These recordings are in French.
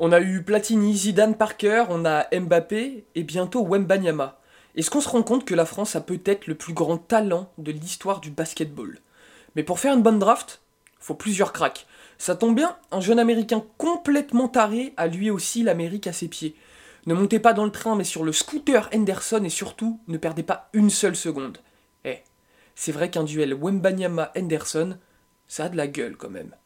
On a eu Platini, Zidane, Parker, on a Mbappé et bientôt Wembanyama. Est-ce qu'on se rend compte que la France a peut-être le plus grand talent de l'histoire du basketball? Mais pour faire une bonne draft, faut plusieurs cracks. Ça tombe bien, un jeune américain complètement taré a lui aussi l'Amérique à ses pieds. Ne montez pas dans le train mais sur le scooter Henderson et surtout ne perdez pas une seule seconde. Eh, c'est vrai qu'un duel Wembanyama-Henderson, ça a de la gueule quand même.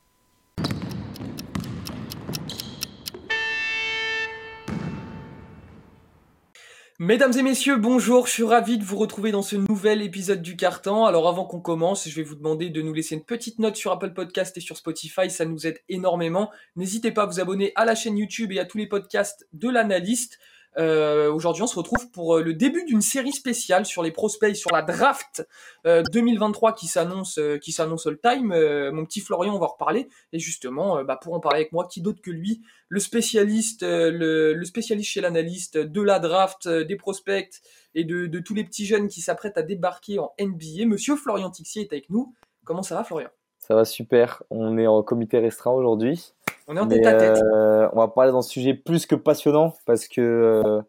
Mesdames et messieurs, bonjour, je suis ravi de vous retrouver dans ce nouvel épisode du Carton. Alors avant qu'on commence, je vais vous demander de nous laisser une petite note sur Apple Podcast et sur Spotify, ça nous aide énormément. N'hésitez pas à vous abonner à la chaîne YouTube et à tous les podcasts de l'analyste. Euh, aujourd'hui, on se retrouve pour euh, le début d'une série spéciale sur les prospects, sur la draft 2023 euh, qui s'annonce, qui s'annonce all time. mon petit Florian, on va en reparler. Et justement, bah, pour en parler avec moi, qui d'autre que lui, le spécialiste, le, spécialiste chez l'analyste de la draft, des prospects et de, de, tous les petits jeunes qui s'apprêtent à débarquer en NBA. Monsieur Florian Tixier est avec nous. Comment ça va, Florian? Ça va super. On est en comité restreint aujourd'hui. On est en tête à tête. Euh, on va parler d'un sujet plus que passionnant parce que euh,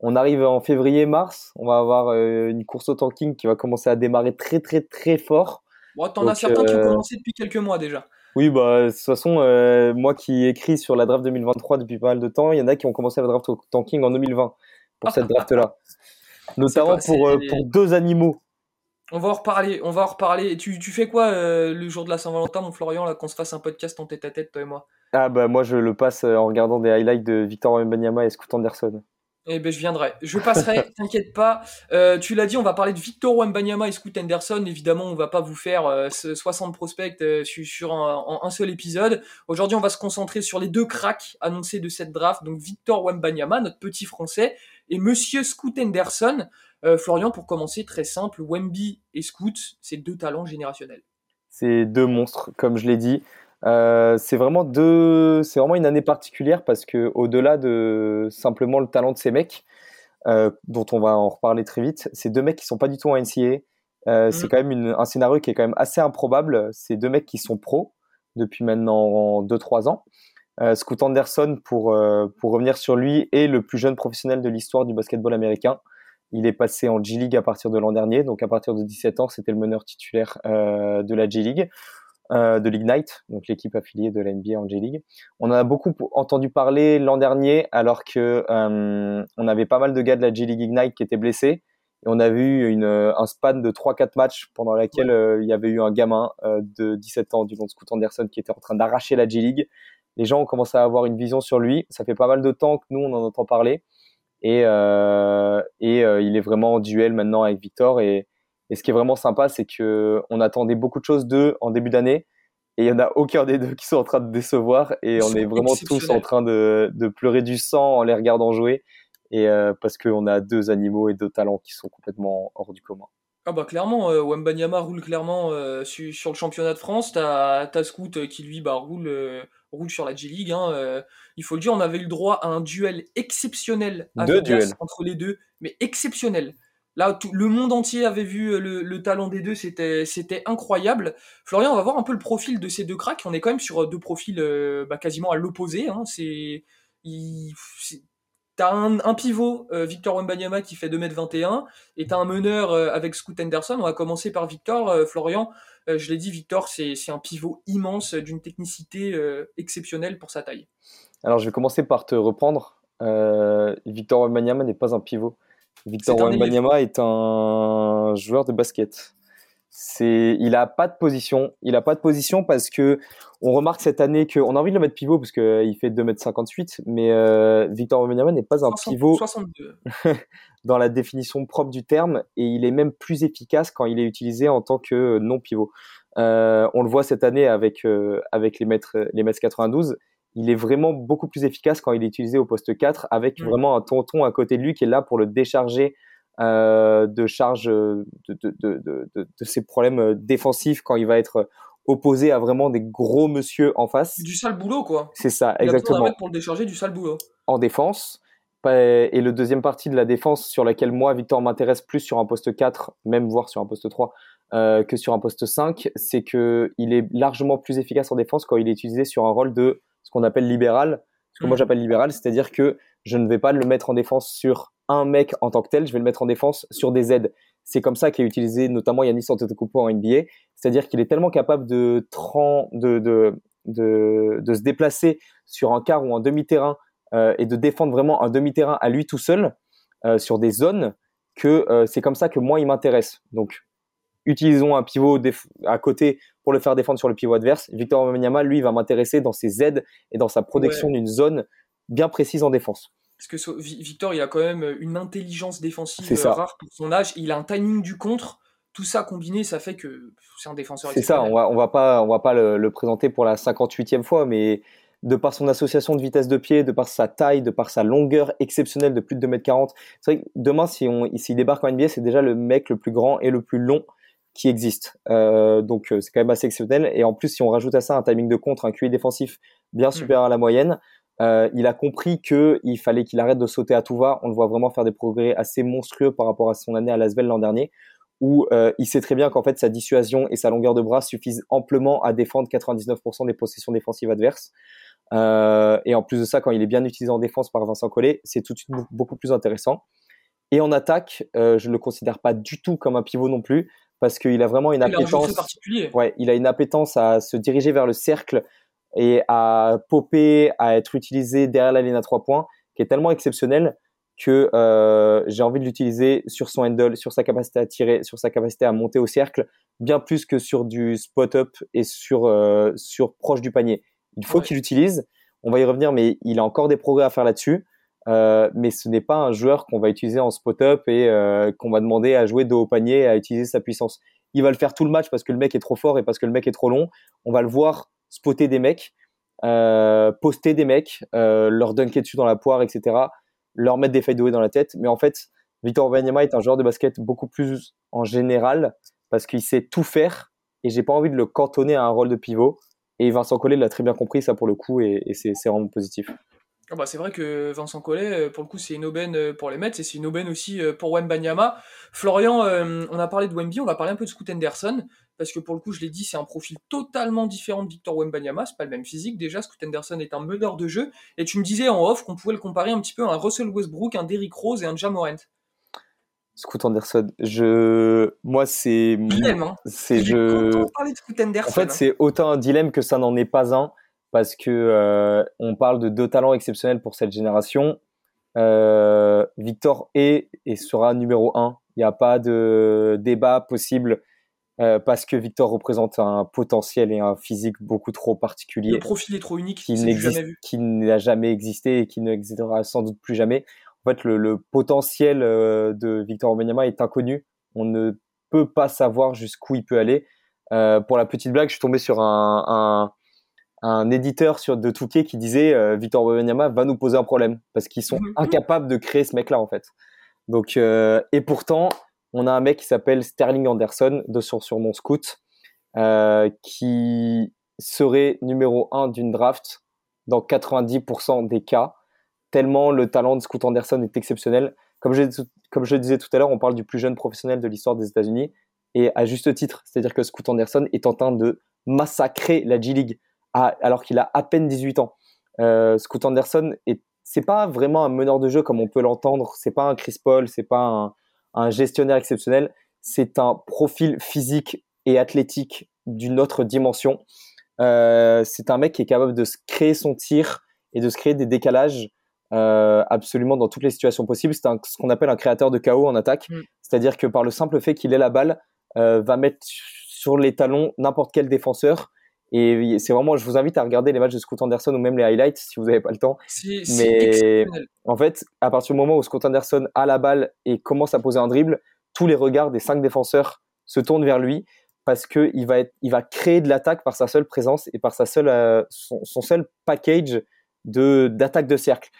on arrive en février-mars. On va avoir euh, une course au tanking qui va commencer à démarrer très très très fort. Bon, T'en as certains qui ont commencé depuis quelques mois déjà. Oui, bah, de toute façon, moi qui écris sur la draft 2023 depuis pas mal de temps, il y en a qui ont commencé la draft au tanking en 2020 pour cette draft-là. Notamment pour, pour deux animaux. On va en reparler, on va en reparler. Tu, tu fais quoi le jour de la Saint-Valentin, mon Florian, là, qu'on se fasse un podcast en tête à tête, toi et moi? Ah bah moi je le passe euh, en regardant des highlights de Victor Wembanyama et Scoot Anderson. Eh ben je viendrai. Je passerai, t'inquiète pas. Euh, tu l'as dit, on va parler de Victor Wembanyama et Scoot Anderson. Évidemment, on va pas vous faire 60 euh, prospects sur un, seul épisode. Aujourd'hui, on va se concentrer sur les deux cracks annoncés de cette draft. Donc Victor Wembanyama, notre petit français, et Monsieur Scoot Anderson. Florian, pour commencer, très simple, Wemby et Scoot, c'est deux talents générationnels. C'est deux monstres, comme je l'ai dit. Euh, c'est vraiment deux, c'est vraiment une année particulière parce que au-delà de simplement le talent de ces mecs, euh, dont on va en reparler très vite, c'est deux mecs qui sont pas du tout en NCAA. Euh, C'est quand même un scénario qui est quand même assez improbable. C'est deux mecs qui sont pros depuis maintenant 2-3 ans. Euh, Scoot Anderson, pour, euh, pour revenir sur lui, est le plus jeune professionnel de l'histoire du basketball américain. Il est passé en G-League à partir de l'an dernier, donc à partir de 17 ans, c'était le meneur titulaire euh, de la G-League. Euh, de l'Ignite, donc l'équipe affiliée de la NBA en J-League. On en a beaucoup entendu parler l'an dernier, alors que euh, on avait pas mal de gars de la J-League Ignite qui étaient blessés. Et on a vu une, un span de 3-4 matchs pendant lequel euh, il y avait eu un gamin de 17 ans du nom de Scoot Anderson qui était en train d'arracher la J-League. Les gens ont commencé à avoir une vision sur lui. Ça fait pas mal de temps que nous, on en entend parler. Et, et il est vraiment en duel maintenant avec Victor. Et, et ce qui est vraiment sympa, c'est que on attendait beaucoup de choses d'eux en début d'année. Et il n'y en a aucun des deux qui sont en train de décevoir. Et on est vraiment tous en train de, de, pleurer du sang en les regardant jouer. Et euh, parce qu'on a deux animaux et deux talents qui sont complètement hors du commun. Ah bah clairement, euh, Wembanyama roule clairement euh, sur, le championnat de France. T'as as Scoot euh, qui lui bah, roule, euh, roule sur la G-League. Hein, il faut le dire, on avait eu le droit à un duel exceptionnel à entre les deux, mais exceptionnel. Là, tout, le monde entier avait vu le, talent des deux, c'était, c'était incroyable. Florian, on va voir un peu le profil de ces deux cracks. On est quand même sur deux profils bah, quasiment à l'opposé. Hein. C'est, t'as un, pivot, Victor Wembanyama, qui fait 2m21, et t'as un meneur avec Scoot Henderson. On va commencer par Victor. Florian, je l'ai dit, Victor, c'est, c'est un pivot immense, d'une technicité exceptionnelle pour sa taille. Alors, je vais commencer par te reprendre. Victor Wembanyama n'est pas un pivot. Victor Wembanyama est un joueur de basket. C'est, il a pas de position. Il a pas de position parce que on remarque cette année qu'on a envie de le mettre pivot parce qu'il fait 2m58, mais euh, Victor Wembanyama n'est pas un pivot 62. dans la définition propre du terme et il est même plus efficace quand il est utilisé en tant que non pivot. Euh, on le voit cette année avec euh, avec les mètres les mètres 92 il est vraiment beaucoup plus efficace quand il est utilisé au poste 4 avec vraiment un tonton à côté de lui qui est là pour le décharger de charge euh, de, de, de, de, ses problèmes euh, défensifs quand il va être opposé à vraiment des gros monsieur en face. Du sale boulot, quoi. C'est ça, exactement. pour le décharger du sale boulot. En défense. Et le deuxième partie de la défense sur laquelle moi, Victor, m'intéresse plus sur un poste 4, même voire sur un poste 3, euh, que sur un poste 5, c'est que il est largement plus efficace en défense quand il est utilisé sur un rôle de ce qu'on appelle libéral. ce que moi mm. j'appelle libéral, c'est-à-dire que je ne vais pas le mettre en défense sur un mec en tant que tel, je vais le mettre en défense sur des aides. C'est comme ça qu'est utilisé notamment Yannis Antetokounmpo en NBA, c'est-à-dire qu'il est tellement capable de, de, de, de, de se déplacer sur un quart ou un demi-terrain euh, et de défendre vraiment un demi-terrain à lui tout seul euh, sur des zones que euh, c'est comme ça que moi il m'intéresse. Donc utilisons un pivot à côté pour le faire défendre sur le pivot adverse. Victor Wembanyama, lui, va m'intéresser dans ses aides et dans sa protection d'une zone bien précise en défense. Parce que Victor, il a quand même une intelligence défensive rare pour son âge. Il a un timing du contre. Tout ça combiné, ça fait que c'est un défenseur. C'est ça. On va, on va pas, on va pas le, le, présenter pour la 58e fois, mais de par son association de vitesse de pied, de par sa taille, de par sa longueur exceptionnelle de plus de 2m40. C'est vrai que demain, si on, s'il débarque en NBA, c'est déjà le mec le plus grand et le plus long qui existe. Euh, donc euh, c'est quand même assez exceptionnel. Et en plus, si on rajoute à ça un timing de contre, un QI défensif bien mm. supérieur à la moyenne, euh, il a compris que il fallait qu'il arrête de sauter à tout va. On le voit vraiment faire des progrès assez monstrueux par rapport à son année à Lasvel l'an dernier, où euh, il sait très bien qu'en fait sa dissuasion et sa longueur de bras suffisent amplement à défendre 99% des possessions défensives adverses. Euh, et en plus de ça, quand il est bien utilisé en défense par Vincent Collet, c'est tout de suite beaucoup plus intéressant. Et en attaque, je ne le considère pas du tout comme un pivot non plus, parce qu'il a vraiment une appétence. Ouais, il a une appétence à se diriger vers le cercle et à popper, à être utilisé derrière la ligne à trois points, qui est tellement exceptionnel que euh, j'ai envie de l'utiliser sur son handle, sur sa capacité à tirer, sur sa capacité à monter au cercle, bien plus que sur du spot-up et sur, euh, sur proche du panier. Il faut qu'il l'utilise. On va y revenir, mais il a encore des progrès à faire là-dessus. Euh, mais ce n'est pas un joueur qu'on va utiliser en spot-up et euh, qu'on va demander à jouer de haut panier, à utiliser sa puissance. Il va le faire tout le match parce que le mec est trop fort et parce que le mec est trop long. On va le voir spotter des mecs, euh, poster des mecs, euh, leur dunker dessus dans la poire, etc. Leur mettre des fadeaways dans la tête. Mais en fait, Victor Wembanyama est un joueur de basket beaucoup plus en général parce qu'il sait tout faire et j'ai pas envie de le cantonner à un rôle de pivot. Et Vincent Collet l'a très bien compris, ça pour le coup, et, c'est vraiment positif. Ah bah c'est vrai que Vincent Collet, euh, pour le coup, c'est une aubaine euh, pour les Mets et c'est une aubaine aussi euh, pour Wembanyama. Florian, on a parlé de Wemby, on va parler un peu de Scoot Henderson, parce que pour le coup, je l'ai dit, c'est un profil totalement différent de Victor Wembanyama, c'est pas le même physique déjà, Scoot Henderson est un meneur de jeu, et tu me disais en off qu'on pouvait le comparer un petit peu à un Russell Westbrook, un Derrick Rose et un Jamorant. Scoot Anderson, je, moi c'est, hein. c'est je. En fait, c'est autant un dilemme que ça n'en est pas un, parce que euh, on parle de deux talents exceptionnels pour cette génération. Euh, Victor est et sera numéro un. Il n'y a pas de débat possible euh, parce que Victor représente un potentiel et un physique beaucoup trop particulier. Le profil est trop unique, qui n'a jamais existé et qui n'existera sans doute plus jamais en fait, le, potentiel euh, de Victor Wembanyama est inconnu. On ne peut pas savoir jusqu'où il peut aller. Euh, pour la petite blague, je suis tombé sur un, un, éditeur sur, de Touquet qui disait euh, Victor Wembanyama va nous poser un problème parce qu'ils sont mhm. incapables de créer ce mec-là en fait. Donc et pourtant, on a un mec qui s'appelle Sterling Anderson de sur, sur mon scout qui serait numéro 1 d'une draft dans 90% des cas tellement le talent de Scoot Anderson est exceptionnel. Comme je, comme je le disais tout à l'heure, on parle du plus jeune professionnel de l'histoire des États-Unis, et à juste titre. C'est-à-dire que Scoot Anderson est en train de massacrer la Alors qu'il a à peine 18 ans. Euh, Scoot Anderson, est, c'est pas vraiment un meneur de jeu comme on peut l'entendre, c'est pas un Chris Paul, c'est pas un, gestionnaire exceptionnel, c'est un profil physique et athlétique d'une autre dimension. Euh, c'est un mec qui est capable de se créer son tir et de se créer des décalages euh, absolument dans toutes les situations possibles. C'est ce qu'on appelle un créateur de chaos en attaque. Mm. C'est-à-dire que par le simple fait qu'il ait la balle, euh, va mettre sur les talons n'importe quel défenseur. Et c'est vraiment, je vous invite à regarder les matchs de Scott Anderson ou même les highlights si vous n'avez pas le temps. Mais en fait, à partir du moment où Scott Anderson a la balle et commence à poser un dribble, tous les regards des cinq défenseurs se tournent vers lui parce qu'il va, être, il va créer de l'attaque par sa seule présence et par sa seule, euh, son, son, seul package de d'attaque de cercle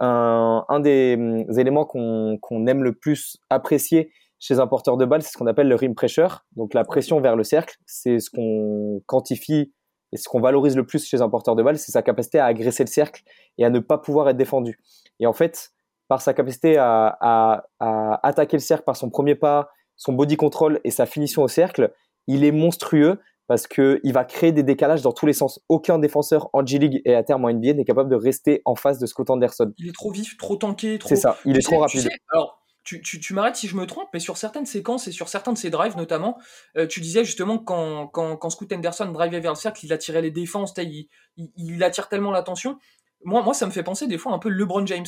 un, des hum, éléments qu'on aime le plus apprécier chez un porteur de balle, c'est ce qu'on appelle le rim pressure, donc la pression vers le cercle. C'est ce qu'on quantifie et ce qu'on valorise le plus chez un porteur de balle, c'est sa capacité à agresser le cercle et à ne pas pouvoir être défendu. Et en fait, par sa capacité à, à attaquer le cercle par son premier pas, son body control et sa finition au cercle, il est monstrueux parce qu'il va créer des décalages dans tous les sens. Aucun défenseur en G-League et à terme en NBA n'est capable de rester en face de Scott Anderson. Il est trop vif, trop tanké. Trop... C'est ça, il est trop rapide. alors, tu, tu, m'arrêtes si je me trompe, mais sur certaines séquences et sur certains de ses drives notamment, euh, tu disais justement quand, quand, quand Scoot Anderson drivait vers le cercle, il attirait les défenses, il, il, il attire tellement l'attention. Moi, moi, ça me fait penser des fois un peu LeBron James.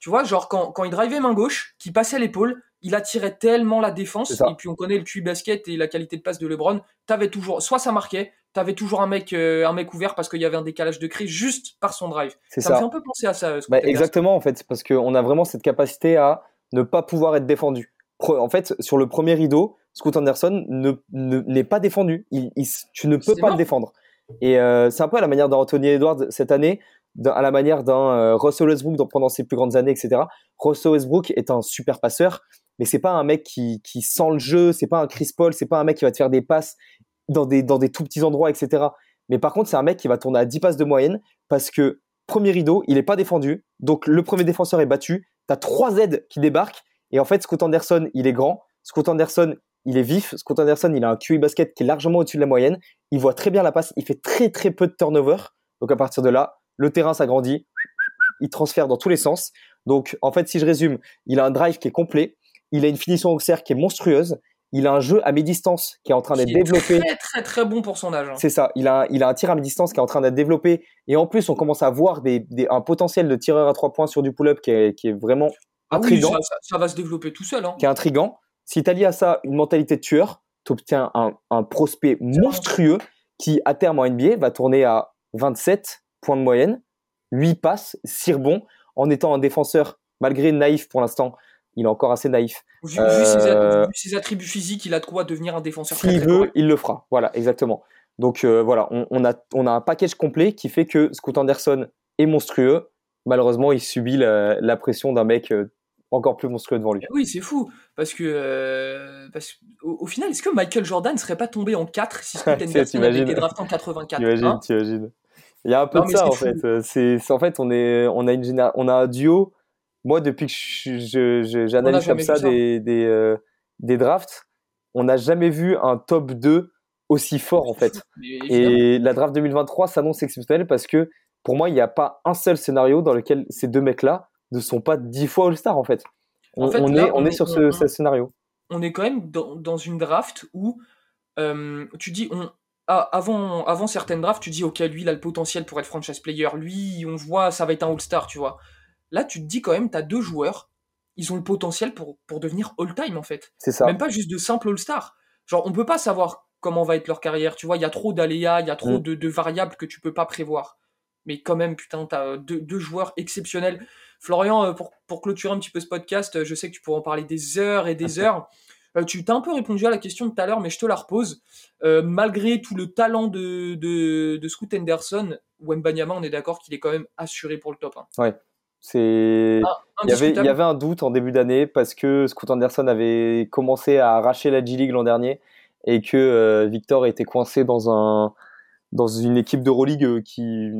Tu vois, genre quand, quand il drivait main gauche, qui passait l'épaule, il attirait tellement la défense. Et puis on connaît le QI basket et la qualité de passe de LeBron. T'avais toujours, soit ça marquait, t'avais toujours un mec, euh, un mec ouvert parce qu'il y avait un décalage de cri juste par son drive. Ça, ça, me fait un peu penser à ça. Bah, exactement en fait, parce qu'on a vraiment cette capacité à ne pas pouvoir être défendu. En fait, sur le premier rideau, Scoot Anderson n'est ne, pas défendu. Il, tu ne peux pas le défendre. Et euh, c'est un peu à la manière d'Anthony Edwards cette année à la manière d'un euh, Russell Westbrook pendant ses plus grandes années, etc. Russell Westbrook est un super passeur, mais c'est pas un mec qui, qui sent le jeu, c'est pas un Chris Paul, c'est pas un mec qui va te faire des passes dans des, dans des tout petits endroits, etc. Mais par contre, c'est un mec qui va tourner à 10 passes de moyenne parce que premier rideau, il est pas défendu, donc le premier défenseur est battu, t'as trois aides qui débarquent, et en fait, Scott Anderson, il est grand, Scott Anderson, il est vif, Scott Anderson, il a un QI basket qui est largement au-dessus de la moyenne, il voit très bien la passe, il fait très très peu de turnover, donc à partir de là, le terrain s'agrandit, il transfère dans tous les sens. Donc, en fait, si je résume, il a un drive qui est complet, il a une finition au cercle qui est monstrueuse, il a un jeu à mi-distance qui est en train d'être développé. Très, très, très bon pour son âge. Hein. C'est ça. Il a, il a un tir à mi-distance qui est en train d'être développé. Et en plus, on commence à voir des, un potentiel de tireur à trois points sur du pull-up qui est, qui est vraiment ah intrigant. ça, va se développer tout seul. Hein. Qui est intrigant. Si tu allies à ça une mentalité de tueur, tu obtiens un, un prospect monstrueux qui, à terme en NBA, va tourner à 27 points de moyenne 8 passes, 6 rebonds, en étant un défenseur, malgré naïf pour l'instant, il est encore assez naïf. Vu, euh, ses, attributs physiques, il a de quoi devenir un défenseur. S'il veut, il le fera. Voilà, exactement. Donc euh, voilà, on, a, on a un package complet qui fait que Scoot Anderson est monstrueux. Malheureusement, il subit la, pression d'un mec euh, encore plus monstrueux devant lui. Oui, c'est fou. Parce que, parce, au, final, est-ce que Michael Jordan ne serait pas tombé en 4 si Scoot Anderson avait été drafté en 84 T'imagines, hein? t'imagines. Il y a un peu de ça en fait. C'est en fait on est on a une on a un duo. Moi depuis que j'analyse comme ça, des des, euh, des drafts, on n'a jamais vu un top 2 aussi fort en fait. Et la draft 2023 s'annonce exceptionnelle parce que pour moi il n'y a pas un seul scénario dans lequel ces deux mecs là ne sont pas dix fois All-Star en fait. On, est, on, est, sur ce, scénario. On est quand même dans, dans une draft où euh, tu dis on, ah, avant, avant certaines drafts, tu dis, ok, lui, il a le potentiel pour être franchise player. Lui, on voit, ça va être un All-Star, tu vois. Là, tu te dis quand même, tu as deux joueurs, ils ont le potentiel pour, pour devenir all-time, en fait. C'est ça. Même pas juste de simple All-Star. Genre, on peut pas savoir comment va être leur carrière, tu vois. Il y a trop d'aléas, il y a trop mm. de, variables que tu peux pas prévoir. Mais quand même, putain, tu as deux, deux, joueurs exceptionnels. Florian, euh, pour, pour clôturer un petit peu ce podcast, euh, je sais que tu pourras en parler des heures et des heures. Euh, tu t'as un peu répondu à la question tout à l'heure, mais je te la repose. Euh, malgré tout le talent de, de, de Scoot Henderson, Wembanyama, on est d'accord qu'il est quand même assuré pour le top 1. Ouais. C'est... Ah, il, y avait, il y avait un doute en début d'année parce que Scoot Anderson avait commencé à arracher la G-League l'an dernier et que euh, Victor était coincé dans un dans une équipe d'Euroleague qui,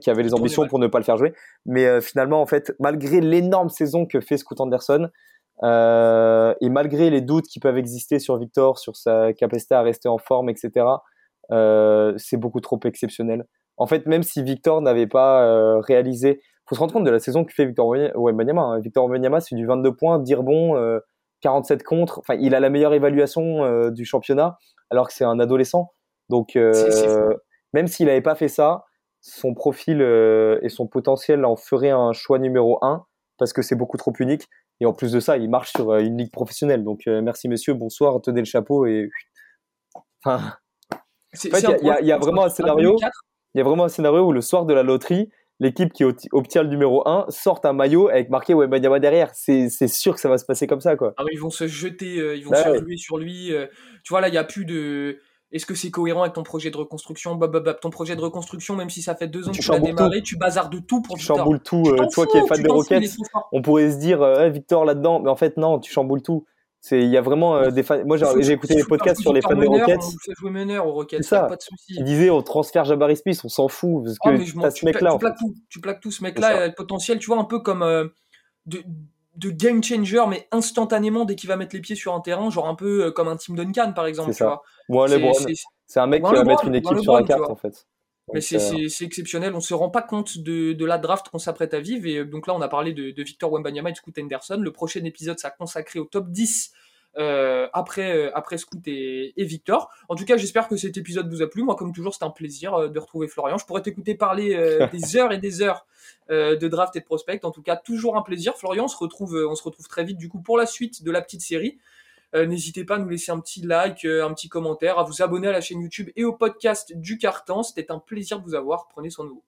qui avait les ambitions pour ne pas le faire jouer. Mais finalement, en fait, malgré l'énorme saison que fait Scoot Anderson, euh, et malgré les doutes qui peuvent exister sur Victor, sur sa capacité à rester en forme, etc., euh, c'est beaucoup trop exceptionnel. En fait, même si Victor n'avait pas euh, réalisé, faut se rendre compte de la saison que fait Victor Wembanyama. Hein. Victor Wembanyama, c'est du 22 points, dire bon, 47 contre. Enfin, il a la meilleure évaluation du championnat, alors que c'est un adolescent. Donc, même s'il n'avait pas fait ça, son profil et son potentiel en ferait un choix numéro 1 parce que c'est beaucoup trop unique. Et en plus de ça, il marche sur euh, une ligue professionnelle. Donc euh, merci messieurs, bonsoir, tenez le chapeau et. Enfin. En fait, il y, a vraiment un scénario. Il y a vraiment un scénario où le soir de la loterie, l'équipe qui obtient le numéro 1 sort un maillot avec marqué Wembanyama derrière. C'est sûr que ça va se passer comme ça, quoi. Ah, ils vont se jeter, euh, ils vont bah se ruer sur lui. tu vois, là, il n'y a plus de est-ce que c'est cohérent avec ton projet de reconstruction? Ton projet de reconstruction, même si ça fait deux ans que tu l'as démarré, tu bazardes tout pour Tu chamboules tout. Euh, toi qui es fan de Rockets, on pourrait se dire, euh, Victor là-dedans, mais en fait, non, tu chamboules tout. Il y a vraiment euh, des fans. Moi, j'ai écouté des podcasts sur les fans de Rockets. On fait jouer meneur aux Rockets, ça. pas de souci. Ils disaient, on transfère Jabari Smith, on s'en fout. Parce ah, que ce mec-là. Tu, plaques tout, ce mec-là, le potentiel, tu vois, un peu comme. de, de game changer, mais instantanément dès qu'il va mettre les pieds sur un terrain, genre un peu comme un Team Duncan par exemple. C'est un mec qui va mettre une équipe sur la carte en fait. Mais c'est exceptionnel, on se rend pas compte de, de la draft qu'on s'apprête à vivre. Et donc là, on a parlé de, de Victor Wembanyama et de Scoot Henderson. Le prochain épisode sera consacré au top 10 euh, après, euh, après Scoot et, Victor. En tout cas, j'espère que cet épisode vous a plu. Moi, comme toujours, c'est un plaisir euh, de retrouver Florian. Je pourrais t'écouter parler des heures et des heures de draft et de prospect. En tout cas, toujours un plaisir. Florian, on se retrouve, on se retrouve très vite du coup pour la suite de la petite série. N'hésitez pas à nous laisser un petit like, un petit commentaire, à vous abonner à la chaîne YouTube et au podcast du Carton. C'était un plaisir de vous avoir. Prenez soin de vous.